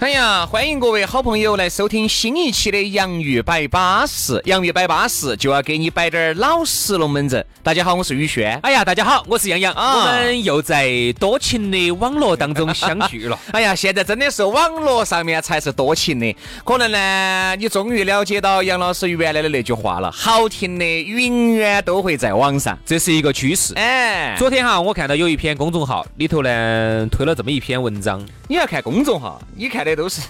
哎呀，欢迎各位好朋友来收听新一期的《洋芋摆巴士》，洋芋摆巴士就要给你摆点儿老实龙门阵。大家好，我是宇轩。哎呀，大家好，我是杨洋。啊我们又在多情的网络当中相聚了。哎呀，现在真的是网络上面才是多情的。可能呢，你终于了解到杨老师原来的那句话了：好听的永远都会在网上。这是一个趋势。哎，昨天哈，我看到有一篇公众号里头呢推了这么一篇文章，你要看公众号，你看的都是，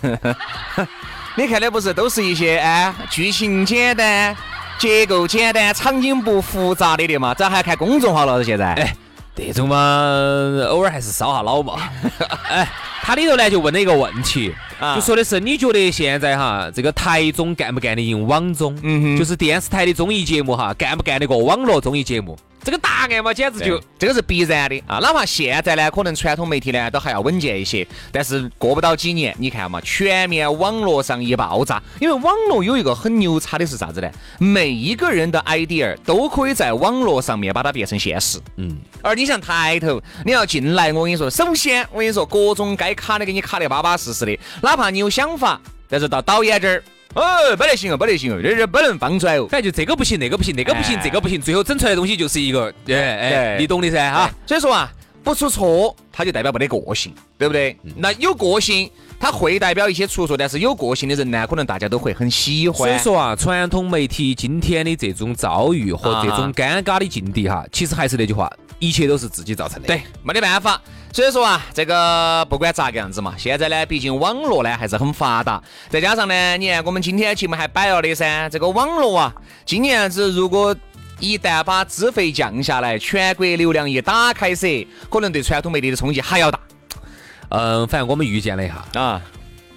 你看的不是都是一些哎剧情简单、结构简单、场景不复杂的的嘛？咋还看公众号了？现在？哎，这种嘛，偶尔还是烧下脑嘛。哎，他里头呢就问了一个问题，啊就说的是你觉得现在哈这个台中干不干得赢网综？嗯哼就是电视台的综艺节目哈，干不干得过网络综艺节目？这个答案嘛，简直就就这个是必然的啊！哪怕现在呢，可能传统媒体呢都还要稳健一些，但是过不到几年，你看嘛，全面网络上一爆炸。因为网络有一个很牛叉的是啥子呢？每一个人的 idea 都可以在网络上面把它变成现实。嗯，而你像抬头，你要进来，我跟你说，首先我跟你说，各种该卡的给你卡得巴巴适适的，哪怕你有想法，但是到导演这儿，哦，不得行哦，不得行哦，这这不能放出来哦。反正就这个不行，那个不行，那个不行，哎这个不行，最后整出来的东西就是一个，哎哎，对你懂的噻哈。所以说啊，不出错，它就代表没得个性，对不对？那有个性，它会代表一些出错，但是有个性的人呢，可能大家都会很喜欢。所以说啊，传统媒体今天的这种遭遇和这种尴尬的境地哈，其实还是那句话，一切都是自己造成的。对，没得办法。所以说啊，这个不管咋个样子嘛，现在呢，毕竟网络呢还是很发达，再加上呢，你看我们今天节目还摆了的噻，这个网络啊，今年子如果一旦把资费降下来，全国流量一打开噻，可能对传统媒体的冲击还要大嗯，反正我们预见了一下，啊。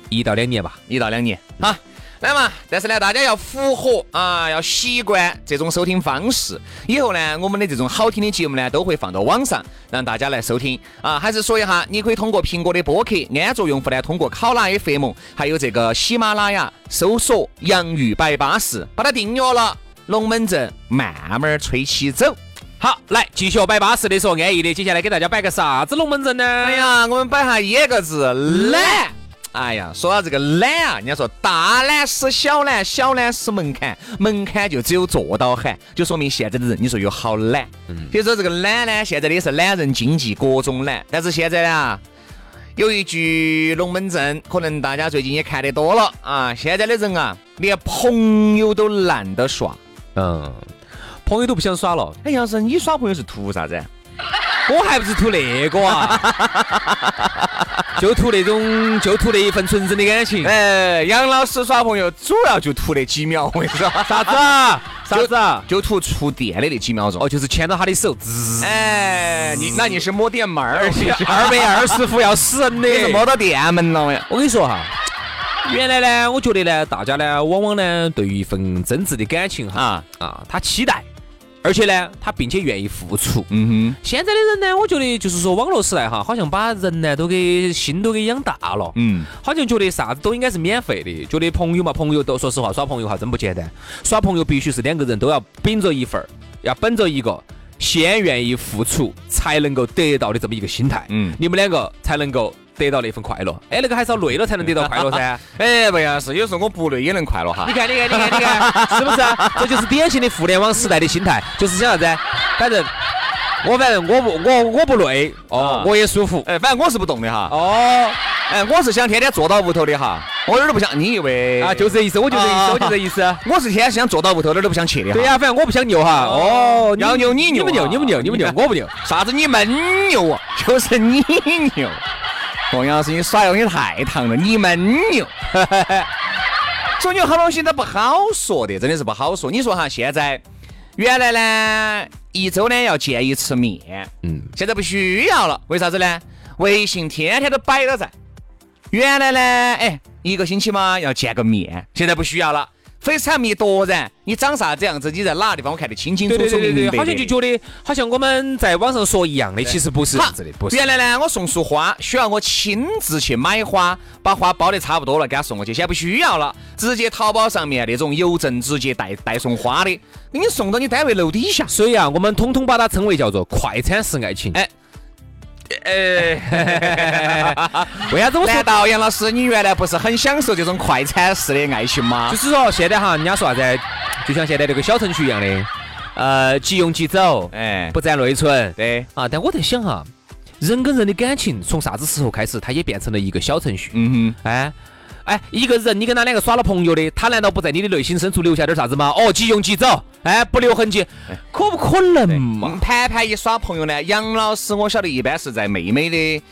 一到两年吧。一到两年啊。来嘛，但是呢，大家要符合啊，要习惯这种收听方式。以后呢，我们的这种好听的节目呢，都会放到网上，让大家来收听啊。还是说一下，你可以通过苹果的播客，安卓用户呢，通过考拉 FM，还有这个喜马拉雅搜索“洋芋摆巴士”，把它订阅了。龙门阵慢慢吹起走。好，来继续摆巴适的说安逸的，接下来给大家摆个啥子龙门阵呢？哎，呀，我们摆下一个字懒。哎呀，说到这个懒啊，人家说大懒死小懒，小懒死门槛，门槛就只有做到喊，就说明现在的人，你说有好懒。所以说这个懒呢，现在的是懒人经济，各种懒。但是现在呢，有一句龙门阵，可能大家最近也看得多了啊。现在的人啊，连朋友都懒得耍。嗯，朋友都不想耍了，哎，杨生，你耍朋友是图啥子？我还不是图那个啊，就图那种，就图那一份纯真的感情。哎，杨老师耍朋友主要就图那几秒，我跟你说，啥子啊？啥子啊？就图触电的那几秒钟。哦，就是牵到他的手，滋，哎，你那你是摸电门儿，二百二十伏要死人的。你是摸到电门了呀？我跟你说哈，原来呢，我觉得呢，大家呢，往往呢，对于一份真挚的感情哈啊，啊，他期待，而且呢，他并且愿意付出。嗯哼。现在的人呢，我觉得就是说网络时代哈，好像把人呢都给心都给养大了。嗯，好像觉得啥子都应该是免费的，觉得朋友嘛，朋友都说实话，耍朋友哈真不简单，耍朋友必须是两个人都要秉着一份儿，要本着一个先愿意付出才能够得到的这么一个心态，嗯。你们两个才能够得到那份快乐。哎，那个还是要累了才能得到快乐噻。哎，不要是，有时候我不累也能快乐哈你。看，你看，你看，你看，是不是啊？这就是典型的互联网时代的心态，就是想啥子？反正我反正我不我我不累哦啊，我也舒服哎，反正我是不动的哈。哦哎，我是想天天坐到屋头的哈，我一点都不想。你以为啊，就这意思，我就这意啊思，我就这意思。我是天天想坐到屋头，一点都不想去的。对呀、反正我不想牛哈。哦，要牛你牛你不牛，啊你不牛，你们牛，我不牛。啥子你们牛啊？就是你牛。洪杨老师，你耍游戏太烫了，你闷牛。所以有好多东西都不好说的，真的是不好说。你说哈，现在原来呢，一周呢要见一次面，嗯，现在不需要了，为啥子呢？微信天天都摆到在。原来呢，哎，一个星期嘛要见个面，现在不需要了。非常密多然，你长啥子样子？你在哪个地方？我看得清清楚楚、明明白白。好像就觉得，好像我们在网上说一样的，其实不是这样子的。不是。原来呢，我送束花需要我亲自去买花，把花包得差不多了，给他送过去。现在不需要了，直接淘宝上面那种邮政直接代代送花的，给你送到你单位楼底下。所以啊，我们统统把它称为叫做快餐式爱情。哎。呃，为啥子我说到杨老师，你原来不是很享受这种快餐式的爱情吗？就是说现在哈，人家说啥子，就像现在这个小程序一样的，呃，即用即走，哎，不占内存，对啊。但我在想哈，人跟人的感情从啥子时候开始，它也变成了一个小程序？嗯哼，哎。哎，一个人，你跟他两个耍了朋友的，他难道不在你的内心深处留下点啥子吗？哦，即用即走，哎，不留痕迹，可不可能嘛？盘盘一耍朋友呢，杨老师我晓得一般是在妹妹的，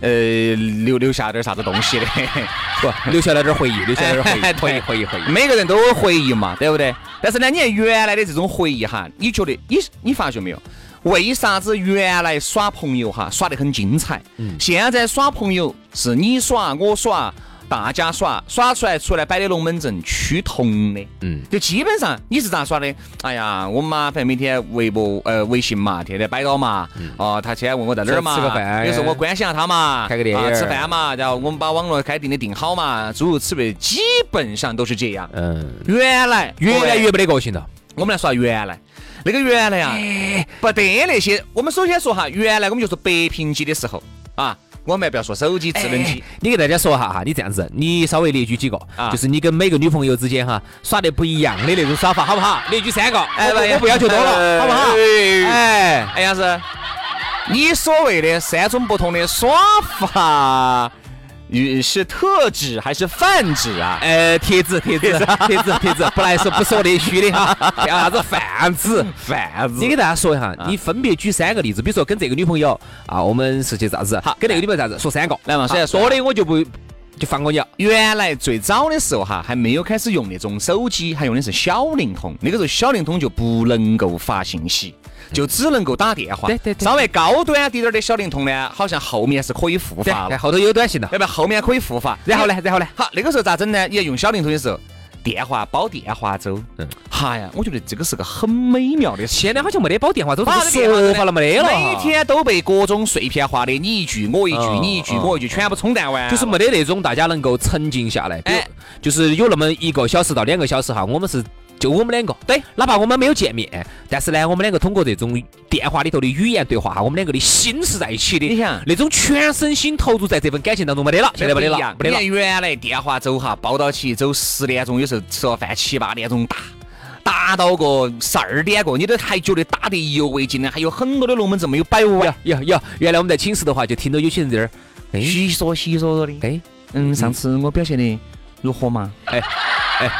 呃，留留下点啥子东西的，不，留下来点回忆，留下来点回忆，回忆，回忆，回忆。每个人都有回忆嘛，对不对？但是呢，你看原来的这种回忆哈，你觉得你你发现没有？为啥子原来耍朋友哈耍得很精彩？嗯，现在耍朋友是你耍我耍。大家耍耍出来，出来摆的龙门阵趋同的，嗯，就基本上你是咋耍的？哎呀，我们嘛，反正每天微博呃微信嘛，天天摆到嘛，哦，他天天问我在哪儿嘛，吃个饭，有时候我关心下他嘛，开个电影，吃饭嘛，然后我们把网络该定的定好嘛，诸如此类，基本上都是这样。嗯，原来越来越没得个性了。我们来耍原来，那个原来呀，不得那些。我们首先说哈，原来我们就是白屏机的时候啊。我们不要说手机、智能机，你给大家说哈哈，你这样子，你稍微列举几个，就是你跟每个女朋友之间哈耍的不一样的那种耍法，好不好？列举三个，哎，我不要求多了，好不好？哎，哎杨子，你所谓的三种不同的耍法。是特指还是泛指啊？呃，贴子，贴子，贴子，贴纸，不来说不说那虚的哈，叫 啥子泛指？泛指。你给大家说一下，你分别举三个例子，比如说跟这个女朋友啊，我们是去啥子？好，跟那个女朋友啥子？说三个，来嘛，说说的我就不就放过你了。原来最早的时候哈，还没有开始用那种手机，还用的是小灵通，那个时候小灵通就不能够发信息。就只能够打电话，对对对。稍微高端滴点儿的小灵通呢，好像后面是可以复发了，后头有短信了，对吧？后面可以复发。然后呢？然后呢？好，那个时候咋整呢？你要用小灵通的时候，电话煲电话粥。嗯。哈呀，我觉得这个是个很美妙的。现在好像没得煲电话粥这个，说法了没得了。每天都被各种碎片化的你一句我一句，你一句我一句，全部冲淡完。就是没得那种大家能够沉静下来，哎，就是有那么一个小时到两个小时哈，我们是。就我们两个，对，哪怕我们没有见面，但是呢，我们两个通过这种电话里头的语言对话，哈，我们两个的心是在一起的。你想，那种全身心投入在这份感情当中没得了，现在没得了，没得了。原来电话走哈，抱到起走十点钟，有时候吃了饭七八点钟打，打到个十二点过，你都还觉得打得意犹未尽呢，还有很多的龙门阵没有摆完。有有，原来我们在寝室的话，就听到有些人在这儿稀说稀说说的。哎，嗯，上次我表现的如何嘛？哎哎。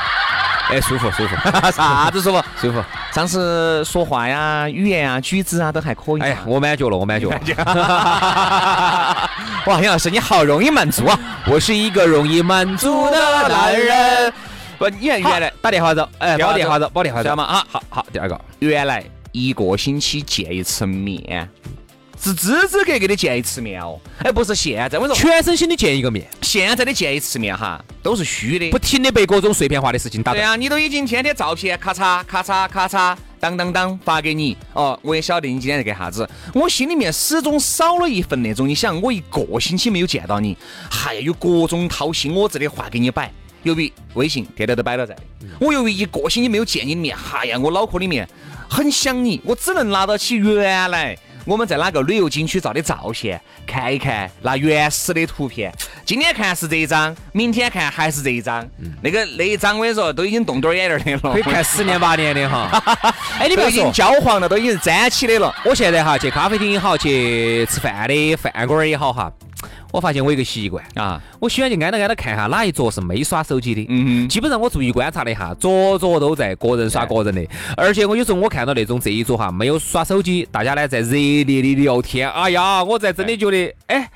哎，舒服舒服，啥子舒服舒服？上次说话呀、语言啊、举止啊都还可以。哎呀，我满足了，我满足了。哇，杨老师你好容易满足啊！我是一个容易满足的男人。不，你看原来打电话走，哎，打电话走，打电话走嘛啊！好好，第二个，原来一个星期见一次面。是支支格格的见一次面哦，哎，不是现在，我说全身心的见一个面。现在的见一次面哈，都是虚的，不停的被各种碎片化的事情打断。对啊，你都已经天天照片咔嚓咔嚓咔嚓当当当发给你哦，我也晓得你今天在干啥子，我心里面始终少了一份那种。你想，我一个星期没有见到你，还有各种掏心窝子的话给你摆。由于微信天天都摆到在，我由于一个星期没有见你面，哎呀，我脑壳里面很想你，我只能拿到起原来。我们在哪个旅游景区照的照片看一看，那原始的图片。今天看是这一张，明天看还是这一张。那个那一张我跟你说，都已经动点眼儿的了，可以看十年八年的哈。哎，你不要说，焦黄了，都已经粘起的了。我现在哈去咖啡厅也好，去吃饭的饭馆也好哈。我发现我有个习惯啊，我喜欢去挨着挨着看哈，哪一桌是没耍手机的。嗯基本上我注意观察了一下，桌桌都在个人耍个人的。而且我有时候我看到那种这一桌哈没有耍手机，大家呢在热烈的聊天。哎呀，我在真的觉得，哎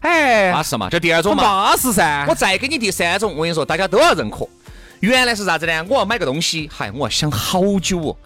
哎，巴适嘛，这第二种嘛，巴适噻。我再给你第三种，我跟你说，大家都要认可。原来是啥子呢？我要买个东西，嗨，我要想好久哦。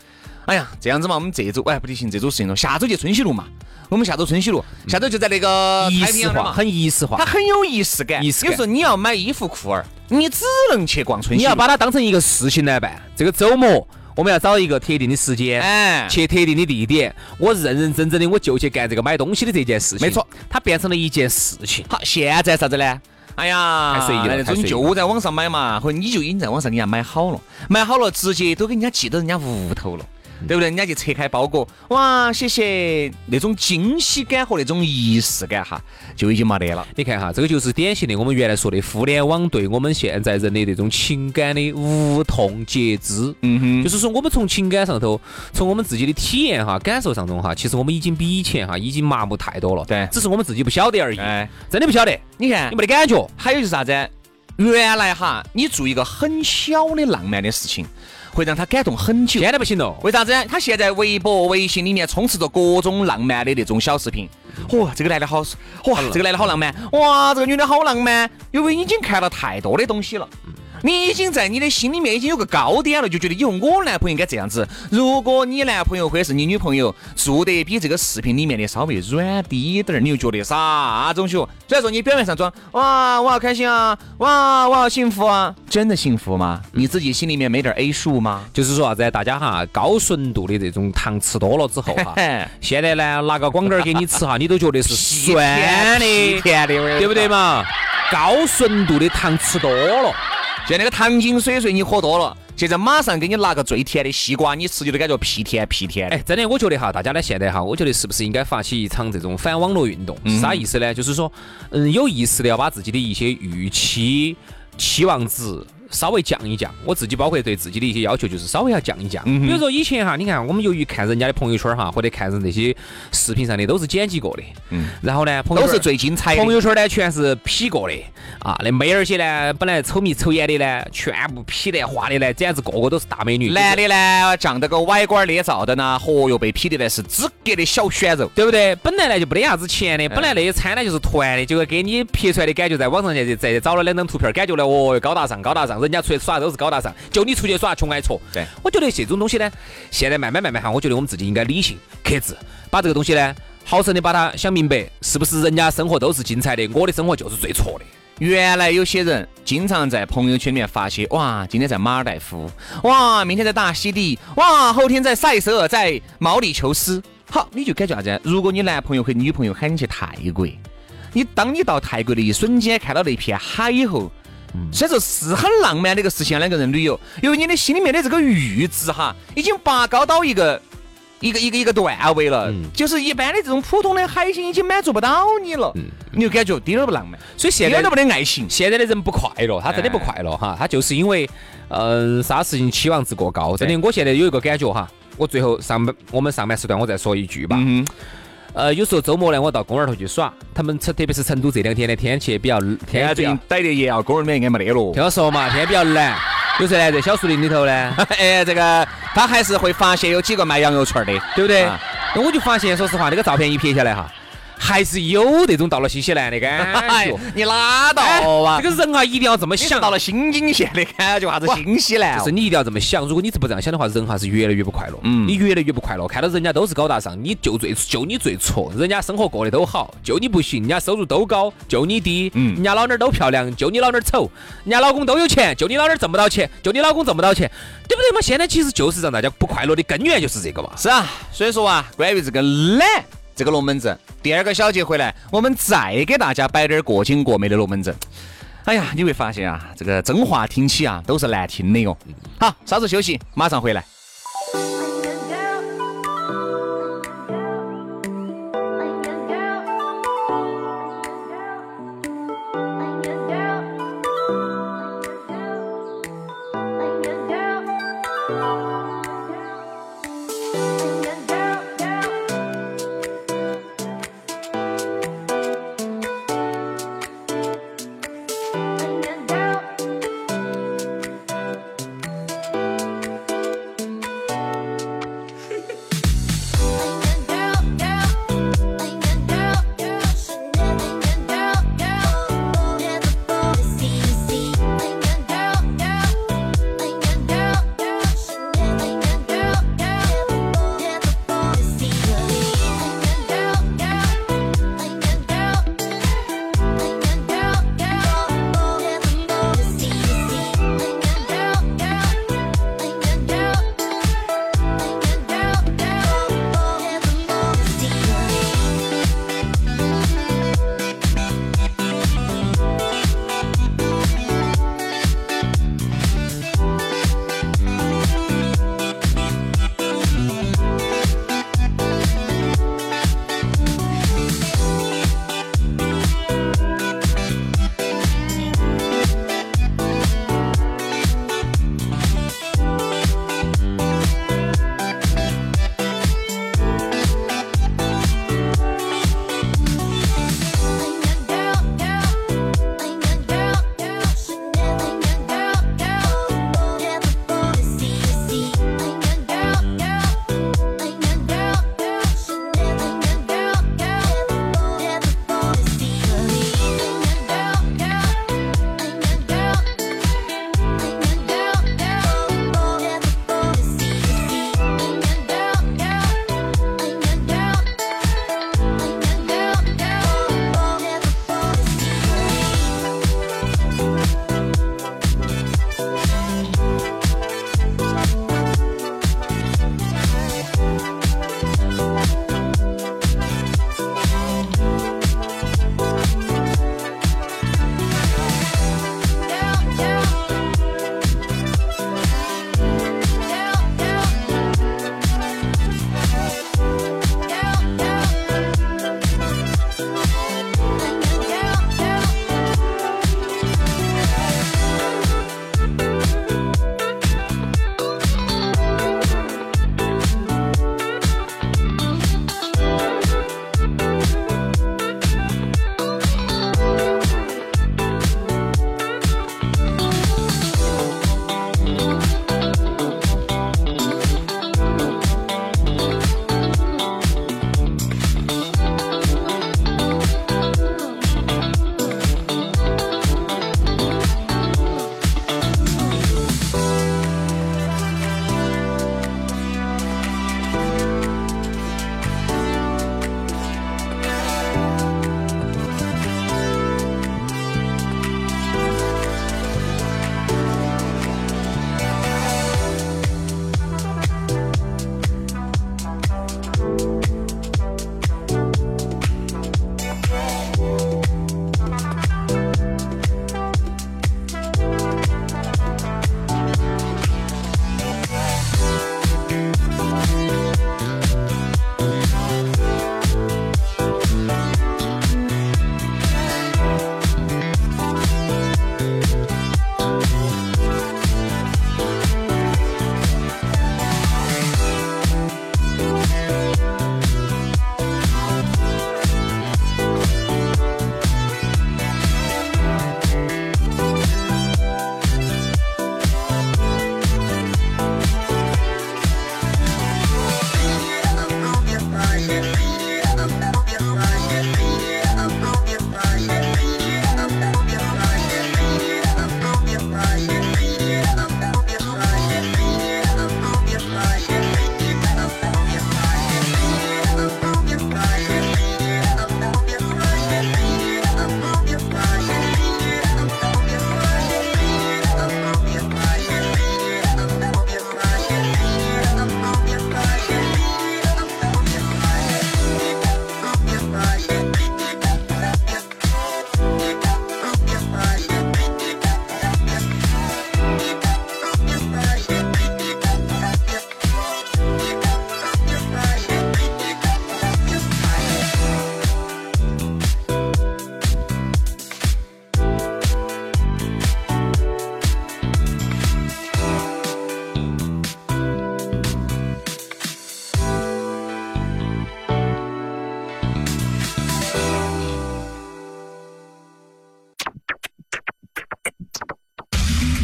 哎呀，这样子嘛，我们这周哎不得行，这周事情了，下周去春熙路嘛。我们下周春熙路，下周就在那个仪式化，很仪式化，它很有仪式感。仪式感。有时候你要买衣服裤儿，你只能去逛春熙。你要把它当成一个事情来办。这个周末我们要找一个特定的时间，哎，去特定的地点，我认认真真的我就去干这个买东西的这件事情。没错，它变成了一件事情。好，现在啥子呢？哎呀，太随意了，那种就在网上买嘛，或者你就已经在网上给人家买好了，买好了直接都给人家寄到人家屋头了。对不对？人家就拆开包裹，哇，谢谢那种惊喜感和那种仪式感哈，就已经没得了。你看哈，这个就是典型的我们原来说的互联网对我们现在人的那种情感的无痛截肢。嗯哼，就是说我们从情感上头，从我们自己的体验哈、感受上中哈，其实我们已经比以前哈已经麻木太多了。对，只是我们自己不晓得而已。哎，真的不晓得。你看，你没得感觉。还有就是啥子？原来哈，你做一个很小的浪漫的事情。会让他感动很久，现在不行了。为啥子？他现在微博、微信里面充斥着各种浪漫的那种小视频。嚯，这个男的好，哇，这个男的好浪漫，哇，这个女的好浪漫。因为已经看了太多的东西了。你已经在你的心里面已经有个高点了，就觉得以后我男朋友应该这样子。如果你男朋友或者是你女朋友做得比这个视频里面的稍微软滴点儿，你就觉得啥东西？虽然说你表面上装哇，我好开心啊，哇，我好幸福啊，真的幸福吗？你自己心里面没点 A 数吗？就是说啥子？大家哈，高纯度的这种糖吃多了之后哈，现在呢拿个广杆给你吃哈，你都觉得是 酸的、甜的，对不对嘛？高纯度的糖吃多了。就那个糖精水水你喝多了，现在马上给你拿个最甜的西瓜，你吃起都感觉屁甜屁甜。哎，真的，我觉得哈，大家呢现在哈，我觉得是不是应该发起一场这种反网络运动？啥意思呢？就是说，嗯，有意识的要把自己的一些预期、期望值。稍微降一降，我自己包括对自己的一些要求，就是稍微要降一降。比如说以前哈，你看我们由于看人家的朋友圈哈，或者看人那些视频上的都是剪辑过的，嗯，然后呢，朋友都是最精彩的。朋友圈呢全是 P 过的啊，那妹儿些呢，本来丑眉丑眼的呢，全部 P 的画的呢，简直个个都是大美女。男的呢，长得个歪瓜裂枣的呢，嚯哟，被 P 的呢是资格的小鲜肉，对不对？本来呢就没得啥子钱的，本来那些餐呢就是团的，结果给你 P 出来的感觉，在网上去再找了两张图片，感觉呢，哦，高大上，高大上，人家出去耍都是。高大上，就你出去耍穷挨挫。对，我觉得这种东西呢，现在慢慢慢慢哈，我觉得我们自己应该理性克制，把这个东西呢，好生的把它想明白，是不是人家生活都是精彩的，我的生活就是最错的。原来有些人经常在朋友圈里面发些，哇，今天在马尔代夫，哇，明天在大溪地，哇，后天在塞舌尔，在毛里求斯。好，你就感觉啥子？如果你男朋友和女朋友喊你去泰国，你当你到泰国的一瞬间，看到那片海以后。虽然说是很浪漫的一个事情，两个人旅游，因为你的心里面的这个阈值哈，已经拔高到一个一个一个一个段位了，就是一般的这种普通的海鲜已经满足不到你了，你就感觉一点都不浪漫，所以现在都没得爱情。现在的人不快乐，他真的不快乐哈，他就是因为嗯啥事情期望值过高。真的，我现在有一个感觉哈，我最后上班我们上班时段我再说一句吧。呃，有时候周末呢，我到公园头去耍。他们成，特别是成都这两天的天气比较天最近逮得严啊，公园里面应该没得了。听我说嘛，天比较蓝。有时候呢，在小树林里头呢，哎，这个他还是会发现有几个卖羊肉串的，对不对？那我就发现，说实话，那个照片一拍下来哈。还是有那种到了新西兰的感觉，你拉倒吧！这个人啊，一定要这么想。到了新津县的感觉，啥子新西兰？就是你一定要这么想。如果你是不这样想的话，人哈是越来越不快乐。嗯，你越来越不快乐，看到人家都是高大上，你就最就你最挫。人家生活过得都好，就你不行。人家收入都高，就你低。嗯，人家老娘都漂亮，就你老娘丑。人家老公都有钱，就你老娘挣不到钱，就你老公挣不到钱，对不对嘛？现在其实就是让大家不快乐的根源就是这个嘛。是啊，所以说啊，关于这个懒。这个龙门阵，第二个小节回来，我们再给大家摆点过精过美的龙门阵。哎呀，你会发现啊，这个真话听起啊都是难听的哟。好，稍事休息，马上回来。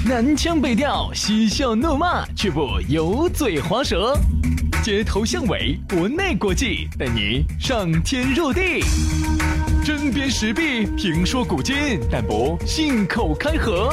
南腔北调，嬉笑怒骂，却不油嘴滑舌。街头巷尾，国内国际，带你上天入地。针砭时弊，评说古今，但不信口开河。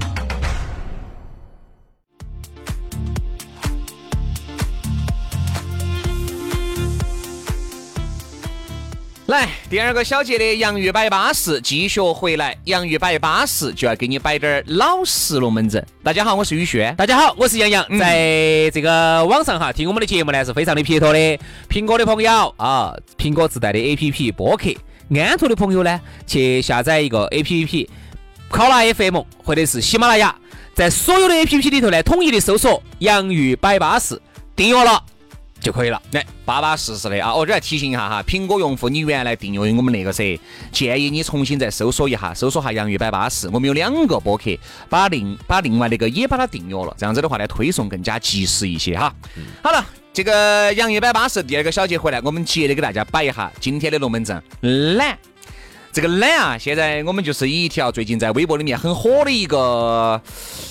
第二个小节的洋芋摆巴士继续回来，洋芋摆巴士就要给你摆点儿老实龙门阵。大家好，我是宇轩。大家好，我是杨洋。在这个网上哈，听我们的节目呢是非常的撇脱的。苹果的朋友啊，苹果自带的 APP 播客；安卓的朋友呢，去下载一个 APP，考拉 FM 或者是喜马拉雅，在所有的 APP 里头呢，统一的搜索“洋芋摆巴士”，订阅了。就可以了，来巴巴适适的啊！我这要提醒一下哈，苹果用户，你原来订阅我们那个噻，建议你重新再搜索一下，搜索下洋芋摆巴士。我们有两个播客，把另把另外那个也把它订阅了，这样子的话呢，推送更加及时一些哈。好了，这个洋芋摆巴士第二个小节回来，我们接着给大家摆一下今天的龙门阵，懒。这个懒啊，现在我们就是以一条最近在微博里面很火的一个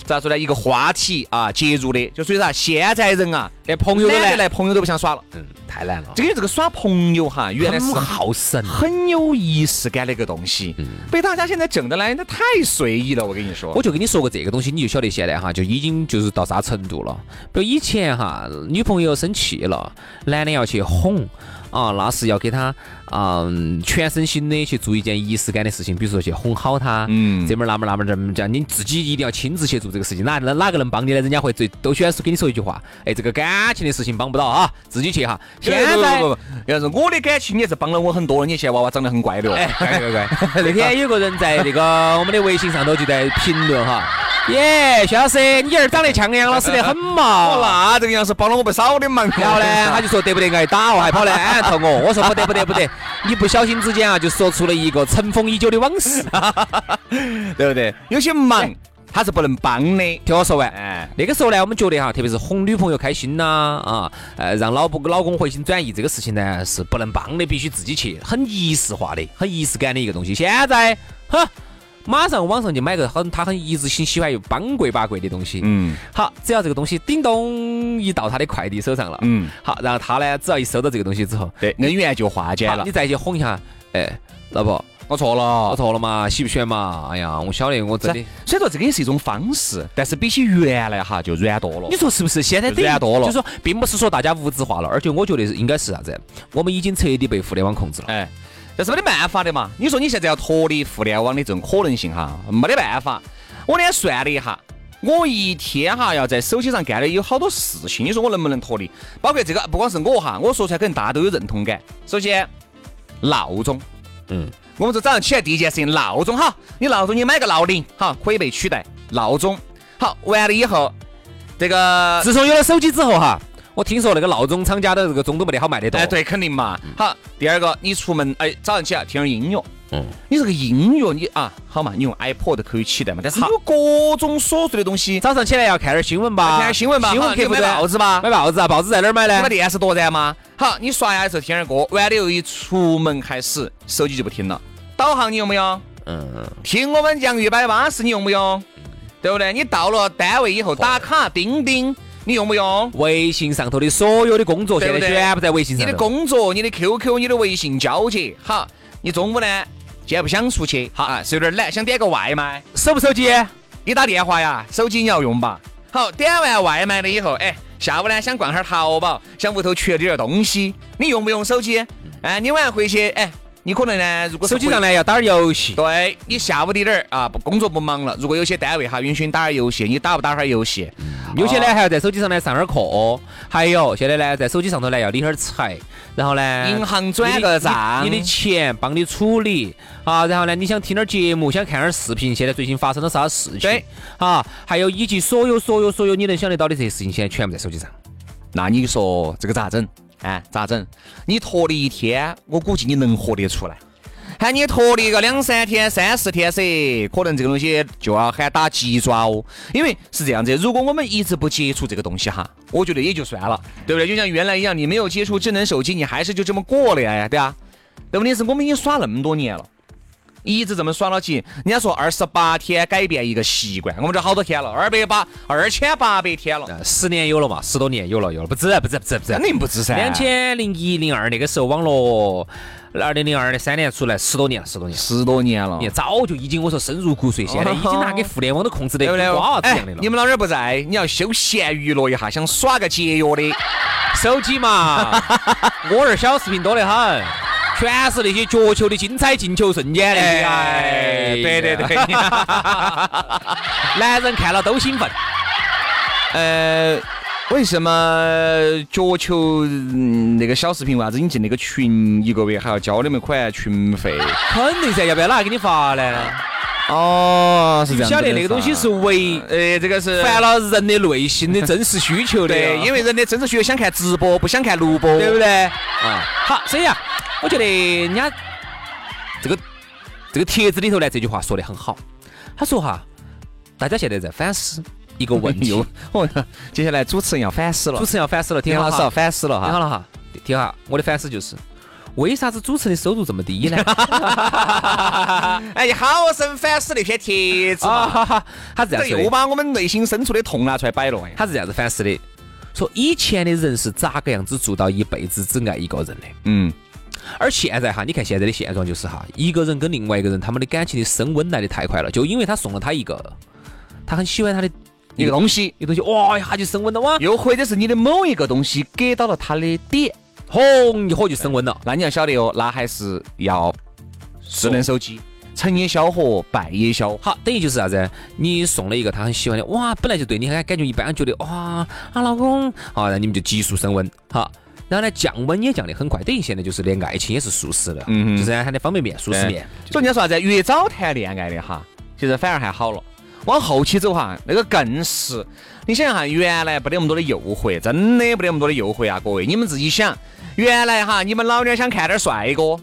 咋说呢？一个话题啊，接入的，就所以啥？现在人啊，连朋友都懒得来，朋友都不想耍了。嗯，太难了。这个这个耍朋友哈，原来是好神，很有仪式感的一个东西。嗯。被大家现在整的来，那太随意了。我跟你说，我就跟你说过这个东西，你就晓得现在哈，就已经就是到啥程度了。比如以前哈，女朋友生气了，男的要去哄。啊，那是要给他嗯全身心的去做一件仪式感的事情，比如说去哄好他，嗯，这门那门那门这么讲，你自己一定要亲自去做这个事情。哪哪哪个能帮你呢？人家会最都喜欢说跟你说一句话，哎，这个感情的事情帮不到啊，自己去哈。现在要是我的感情也是帮了我很多，你现在娃娃长得很乖的哦，乖乖乖。那天有个人在那个我们的微信上头就在评论哈。耶，薛老师，你儿长得像杨老师的很嘛？哦那这个杨老师帮了我不少的忙。然后呢，他就说得不得挨打哦，还跑来安头我。我说不得不得不得，你不小心之间啊，就说出了一个尘封已久的往事，对不对？有些忙他是不能帮的。听我说完，哎，那个时候呢，我们觉得哈，特别是哄女朋友开心呐，啊，呃，让老婆老公回心转意这个事情呢，是不能帮的，必须自己去，很仪式化的，很仪式感的一个东西。现在，哼。马上网上就买个很他很一直很喜欢又帮贵八贵的东西，嗯，好，只要这个东西叮咚一到他的快递手上了，嗯，好，然后他呢，只要一收到这个东西之后，对，恩怨就化解了。你再去哄一下，哎，老婆，我错了，我错了嘛，喜不喜欢嘛？哎呀，我晓得，我真的。所以说这个也是一种方式，但是比起原来哈就软多了。你说是不是？现在软多了，就说并不是说大家物质化了，而且我觉得是应该是啥子？我们已经彻底被互联网控制了。哎。这是没得办法的嘛？你说你现在要脱离互联网的这种可能性哈，没得办法。我那天算了一下，我一天哈要在手机上干的有好多事情，你说我能不能脱离？包括这个，不光是我哈，我说出来可能大家都有认同感。首先，闹钟，嗯，我们说早上起来第一件事情，闹钟哈，你闹钟你买个闹铃哈，可以被取代。闹钟好，完了以后，这个自从有了手机之后哈。我听说那个闹钟厂家的这个钟都没得好卖得多。哎，对，肯定嘛。好，第二个，你出门哎，早上起来听点音乐。嗯。你这个音乐你啊，好嘛，你用 iPod 可以取代嘛。但是有各种琐碎的东西。早上起来要看点新闻吧。看新闻吧。新闻客买报纸吧。买报纸啊？报纸在哪儿买呢？买电视多燃嘛。好，你刷牙的时候听点歌，完了又一出门开始，手机就不听了。导航你用不用？嗯，听我们洋芋摆巴士，你用不用？对不对？你到了单位以后打卡钉钉，你用不用？微信上头的所有的工作现在全部在微信上你的。工作、你的 QQ、你的微信交接，好，你中午呢，今天不想出去，好啊，是有点懒，想点个外卖，手不手机？你打电话呀，手机你要用吧？好，点完外卖了以后，哎，下午呢想逛下淘宝，想屋头缺点东西，你用不用手机？哎，你晚上回去，哎，你可能呢，如果手机上呢要打点游戏。对你下午的点儿啊，不工作不忙了，如果有些单位哈允许你打点游戏，你打不打会儿游戏？有些呢还要在手机上呢上点儿课，还有现在呢在手机上头呢要理点儿财，然后呢银行转个账你的钱帮你处理啊，然后呢你想听点儿节目，想看点儿视频，现在最近发生了啥事情？对，啊，还有以及所有所有所有你能想得到的这些事情，现在全部在手机上。那你说这个咋整？哎，咋整？你脱离一天，我估计你能活得出来。喊你脱离个两三天、三四天噻，可能这个东西就要喊打鸡爪哦。因为是这样子，如果我们一直不接触这个东西哈，我觉得也就算了，对不对？就像原来一样，你没有接触智能手机，你还是就这么过了呀，对啊。但问题是我们已经耍那么多年了。一直这么耍到起，人家说二十八天改变一个习惯，我们这好多天了，二百八二千八百天了，呃十年有了嘛，十多年有了有了，不止不止不止不止肯。定不止噻。两千零一零二那个时候网络，二零零二的三年出来，十多年了十多年。十多年了你，早就已经我说深入骨髓，现在已经拿给互联网都控制得对不对跟瓜娃？子一哎样的了。你们老儿不在，你要休闲娱乐一下，想耍个节约的，手机嘛，我这儿小视频多得很，全是那些角球的精彩进球瞬间的。哎，对对对，男人看了都兴奋。呃，为什么角球嗯那个小视频为啥子你进那个群一个月还要交你们款群费？肯定噻，要不要哪给你发呢？哦，是这样。晓得那个东西是为呃，这个是烦了人的内心的真实需求的。对，因为人的真实需求想看直播，不想看录播，对不？对？啊，好，这样啊，我觉得人家这个这个帖子里头呢，这句话说的很好。他说哈，大家现在在反思一个问题，，哦，接下来主持人要反思了主，持人要反思了，听好哈田老师要，反思了哈。听好了哈，听好，我的反思就是，为啥子主持人的收入这么低呢？哎，你好生反思那篇帖子啊嘛，哈哈，他是这样说的，这又把我们内心深处的痛拿出来摆了。哎他是这样子反思的，说以前的人是咋个样子做到一辈子只爱一个人的？嗯，而现在哈，你看现在的现状就是哈，一个人跟另外一个人他们的感情的升温来的太快了，就因为他送了他一个，他很喜欢他的一个东西，一个东西，哇一下就升温了哇，又或者是你的某一个东西给到了他的点，轰一火就升温了。那你要晓得哦，那还是要智能手机，成也萧何，败也萧何。好，等于就是啥子？你送了一个他很喜欢的，哇，本来就对你感感觉一般，觉得哇啊老公，好，那你们就急速升温，好，然后呢降温也降得很快，等于现在就是连爱情也是速食了，嗯就是喊的方便面、速食面。所以人家说啥子？越早谈恋爱的哈，其实反而还好了。往后期走哈，那个更是。你想想哈，原来不得那么多的诱惑，真的不得那么多的诱惑啊！各位，你们自己想，原来哈，你们老娘想看点帅哥，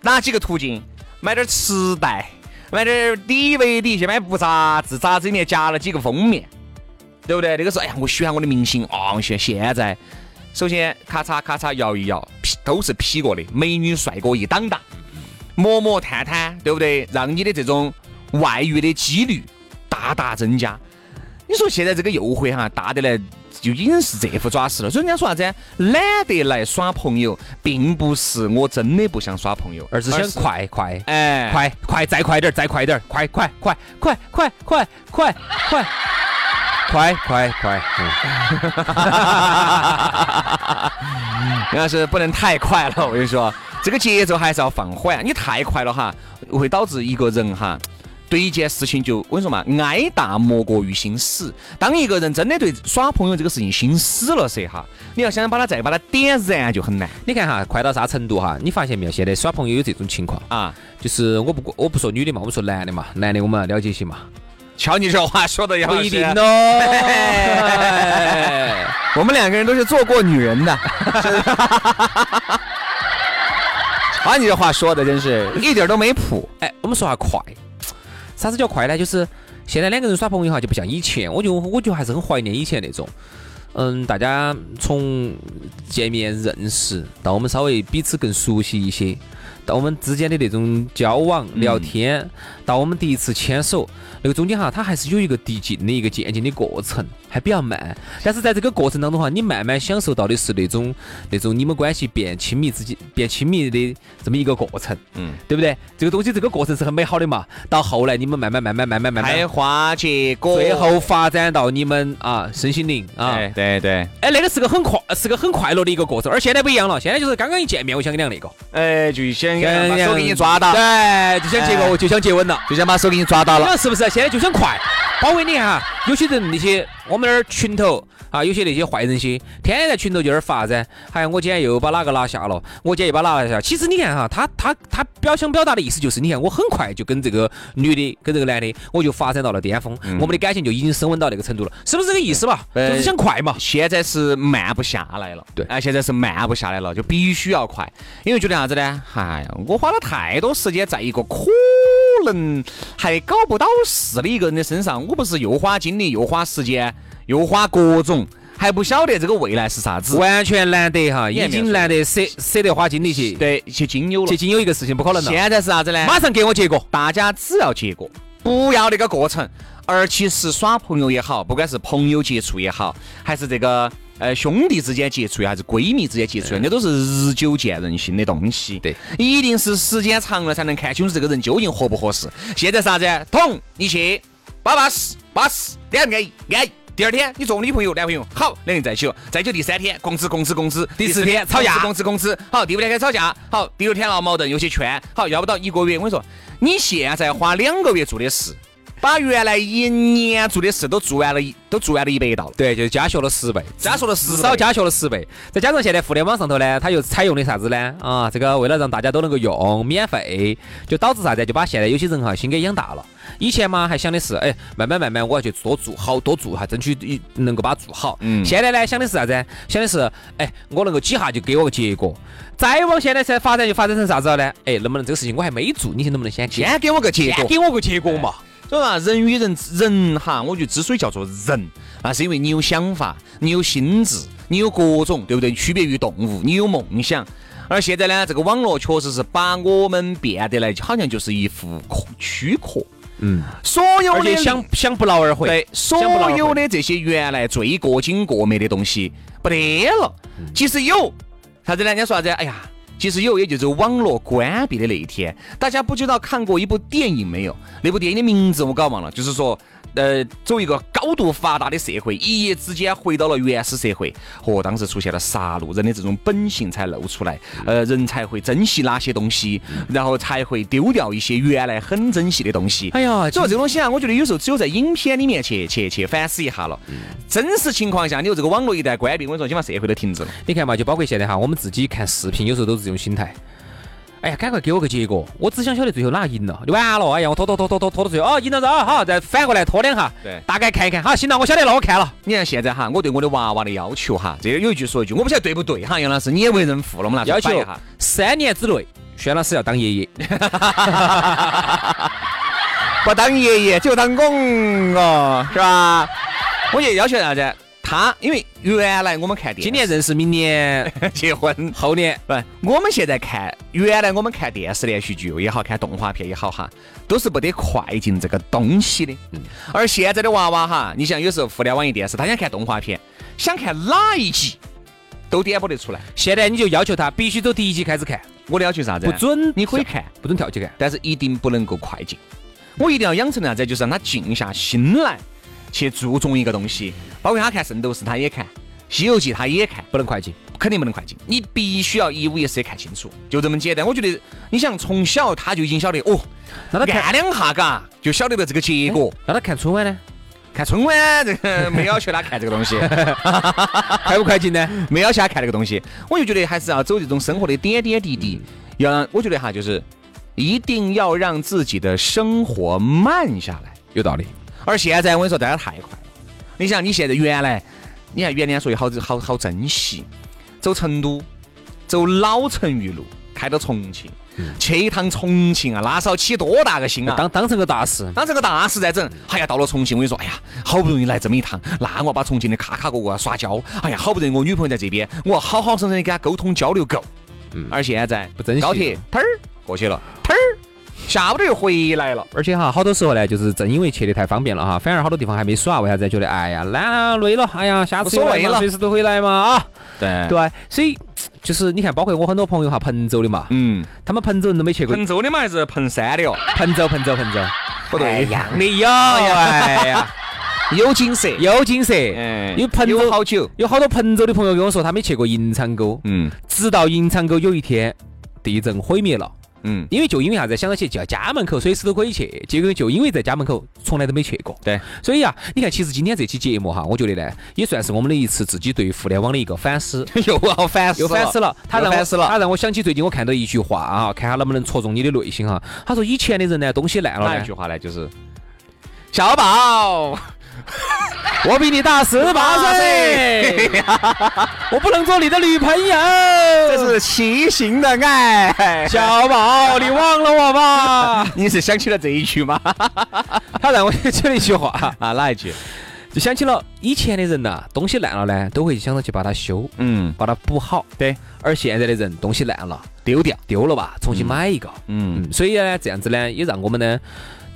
哪几个途径？买点磁带，买点 DVD，去买部杂志，杂志里面夹了几个封面，对不对？那个时候，哎呀，我喜欢我的明星啊！现现在，首先咔嚓咔嚓摇一摇，P 都是 P 过的，美女帅哥一档档。摸摸探探，对不对？让你的这种外遇的几率大大增加。你说现在这个诱惑哈大得来，就已经是这副爪式了。所以人家说啥子？懒得来耍朋友，并不是我真的不想耍朋友，而是想快快哎，快快再快点儿，再快点儿，快快快快快快快快快快快！但 是不能太快了。我跟你说，这个节奏还是要放缓。你太快了哈，会导致一个人哈。对一件事情就我跟你说嘛，挨打莫过于心死。当一个人真的对耍朋友这个事情心死了噻哈，你要想把他再把他点燃就很难你看哈，快到啥程度哈？你发现没有？现在耍朋友有这种情况，啊。就是我不我不说女的嘛，我说男的嘛，男的我们要了解些嘛，瞧你这话说的也不一定。哦。我们两个人都是做过女人的。瞧你这话说的真是一点都没谱。哎，我们说下快，啥子叫快呢？就是现在两个人耍朋友哈，就不像以前，我就我就还是很怀念以前那种。嗯，大家从见面认识到我们稍微彼此更熟悉一些，到我们之间的那种交往聊天，到我们第一次牵手，那个中间哈，它还是有一个递进的一个渐进的过程，还比较慢。但是在这个过程当中哈，你慢慢享受到的是那种那种你们关系变亲密之间变亲密的这么一个过程，嗯，对不对？这个东西这个过程是很美好的嘛。到后来你们慢慢慢慢慢慢慢慢开花结果，最后发展到你们啊身心灵啊，对对对，哎，那个是个很快是个很快乐的一个过程，而现在不一样了，现在就是刚刚一见面，我想跟你那个，哎，就想把手给你抓到，对，就想结个，就想接吻了，就想把手给你抓到了，是不是？现在就想快，包括你哈，有些人那些我们那儿群头。啊，有些那些坏人些，天天在群头就那儿发噻。哎，我今天又把哪个拿下了，我今天又把哪个拿下。其实你看哈，他他他表想表达的意思就是，你看我很快就跟这个女的，跟这个男的，我就发展到了巅峰，我们的感情就已经升温到那个程度了，是不是这个意思吧？就是想快嘛。现在是慢不下来了。对，啊，现在是慢不下来了，就必须要快，因为觉得啥子呢？哎呀，我花了太多时间在一个可能还搞不到事的一个人的身上，我不是又花精力又花时间。又花各种，还不晓得这个未来是啥子，完全难得哈，已经难得舍舍得花精力去对去经有了，去经有一个事情不可能了。现在是啥子呢？马上给我结果，大家只要结果，不要那个过程。而其实耍朋友也好，不管是朋友接触也好，还是这个呃兄弟之间接触，还是闺蜜之间接触，那都是日久见人心的东西。对，一定是时间长了才能看清楚这个人究竟合不合适。现在啥子？捅你去，八八十八十两个安逸。第二天你做女朋友男朋友好，两人在一起了，再就第三天工资工资工资，第四天吵架工资工资，好，第五天开始吵架，好，第六天闹矛盾又去劝，好，要不到一个月，我跟你说，你现在花两个月做的事，把原来一年做的事都做完了，一都做完了一百道，对，就加学了十倍，加学了至少加学了十倍，再加上现在互联网上头呢，它又采用的啥子呢？啊，这个为了让大家都能够用免费，就导致啥子？就把现在有些人哈心给养大了。以前嘛，还想的是，哎，慢慢慢慢，我要去多做好多做哈，争取能够把它做好。嗯。现在呢，想的是啥子？想的是，哎，我能够几下就给我个结果。再往现在才发展，就发展成啥子了呢？哎，能不能这个事情我还没做，你能不能先先给我个结果？给我个结果嘛。所以，人与人人哈，我觉得之所以叫做人，那是因为你有想法，你有心智，你有各种，对不对？区别于动物，你有梦想。而现在呢，这个网络确实是把我们变得来，好像就是一副躯壳。嗯，所有的想想不劳而获，对，所有的这些原来最过精过美的东西不得了。其实有啥子呢？人家说啥子？哎呀，其实有，也就是网络关闭的那一天。大家不知道看过一部电影没有？那部电影的名字我搞忘了，就是说。呃，走一个高度发达的社会，一夜之间回到了原始社会，和当时出现了杀戮，人的这种本性才露出来，呃，人才会珍惜哪些东西，然后才会丢掉一些原来很珍惜的东西。哎呀，主要这个东西啊，我觉得有时候只有在影片里面去去去反思一下了。真实情况下，你说这个网络一旦关闭，我跟你说，基本上社会都停止了。你看嘛，就包括现在哈，我们自己看视频，有时候都是这种心态。哎呀，赶快给我个结果！我只想晓得最后哪个赢了，就完了。哎呀，我拖拖拖拖拖拖到最后，哦，赢了噻，好，再反过来拖两下，对，大概看一看，好，行了，我晓得了，我看了。你看现在哈，我对我的娃娃的要求哈，这个有一句说一句，我不晓得对不对哈，杨老师，你也为人父了，我们要求三年之内，轩老师要当爷爷，不当爷爷就当公哦，是吧？我也要求啥子？他因为原来我们看电，今年认识，明年 结婚，后年不，我们现在看原来我们看电视连续剧也好看动画片也好哈，都是不得快进这个东西的。嗯。而现在的娃娃哈，你像有时候互联网一电视，他想看动画片，想看哪一集都点不得出来。现在你就要求他必须从第一集开始看。我的要求啥子？不准你可以看，不准跳起看，但是一定不能够快进。我一定要养成啥子？就是让他静下心来。去注重一个东西，包括他看《圣斗士》，他也看《西游记》，他也看，不能快进，肯定不能快进。你必须要一五一十看清楚，就这么简单。我觉得，你想从小他就已经晓得哦，那他看两下，嘎，就晓得了这个结果。那他看春晚呢？看春晚这个没要求他看这个东西 快不快进呢？没要求他看这个东西。我就觉得还是要走这种生活的点点滴滴，要让我觉得哈，就是一定要让自己的生活慢下来。有道理。而现在我跟你说，大家太快了。你想，你现在原来，你看原来说好好好珍惜，走成都，走老成渝路，开到重庆，去一趟重庆啊，那时候起多大个心啊！当当成个大事，当成个大事在整。哎呀，到了重庆，我跟你说，哎呀，好不容易来这么一趟，那我把重庆的卡卡角角啊耍焦。哎呀，好不容易我女朋友在这边，我要好好生生的跟她沟通交流够。嗯。而现在不珍惜，高铁，过去了，忒儿下午头又回来了。而且哈，好多时候呢，就是正因为去的太方便了哈，反而好多地方还没耍，为啥子？觉得哎呀，懒了累了，哎呀，下次无所谓了随时都回来嘛啊。对对，所以就是你看，包括我很多朋友哈，彭州的嘛，嗯，他们彭州人都没去过。彭州的嘛还是彭山的哦？彭州，彭州，彭州，不对，一样的有，哎呀，有景色，有景色。嗯，因为彭州好久，有好多彭州的朋友跟我说，他没去过银昌沟，嗯直到银昌沟有一天地震毁灭了。嗯，因为就因为啥子，想到起就要家门口随时都可以去，结果就因为在家门口从来都没去过。对，所以啊，你看，其实今天这期节目哈，我觉得呢，也算是我们的一次自己对互联网的一个反思。又要反思，又反思了，他让反思了他让我想起最近我看到一句话啊，看下能不能戳中你的内心哈。他说以前的人呢，东西烂了呢哪一句，话呢？就是小宝，我比你大十八岁，我不能做你的女朋友。这是畸形的爱。小宝，你忘了我吧？你是想起了这一句吗？他让我想起了一句话，啊，哪一句？就想起了以前的人呐、东西烂了呢，都会想着去把它修，嗯，把它补好。对，而现在的人东西烂了，丢掉。丢了吧，重新买一个。嗯嗯，所以呢，这样子呢，也让我们呢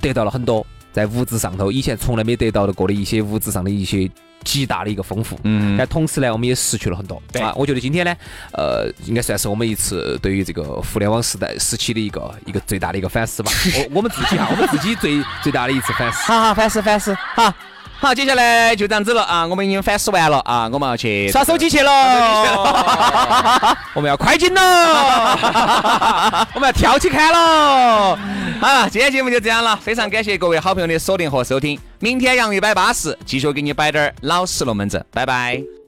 得到了很多在物质上头以前从来没得到的过的一些物质上的一些极大的一个丰富。嗯但同时呢，我们也失去了很多。对啊，我觉得今天呢，呃，应该算是我们一次对于这个互联网时代时期的一个一个最大的一个反思吧。我我们自己哈，我们自己最最大的一次反思。好好反思反思，好好，接下来就这样子了啊，我们已经反思完了啊，我们要去耍手机去了，我们要快进了，我们要跳起看了。好，今天节目就这样了，非常感谢各位好朋友的锁定和收听，明天洋芋摆巴适，继续给你摆点儿老实龙门阵，拜拜。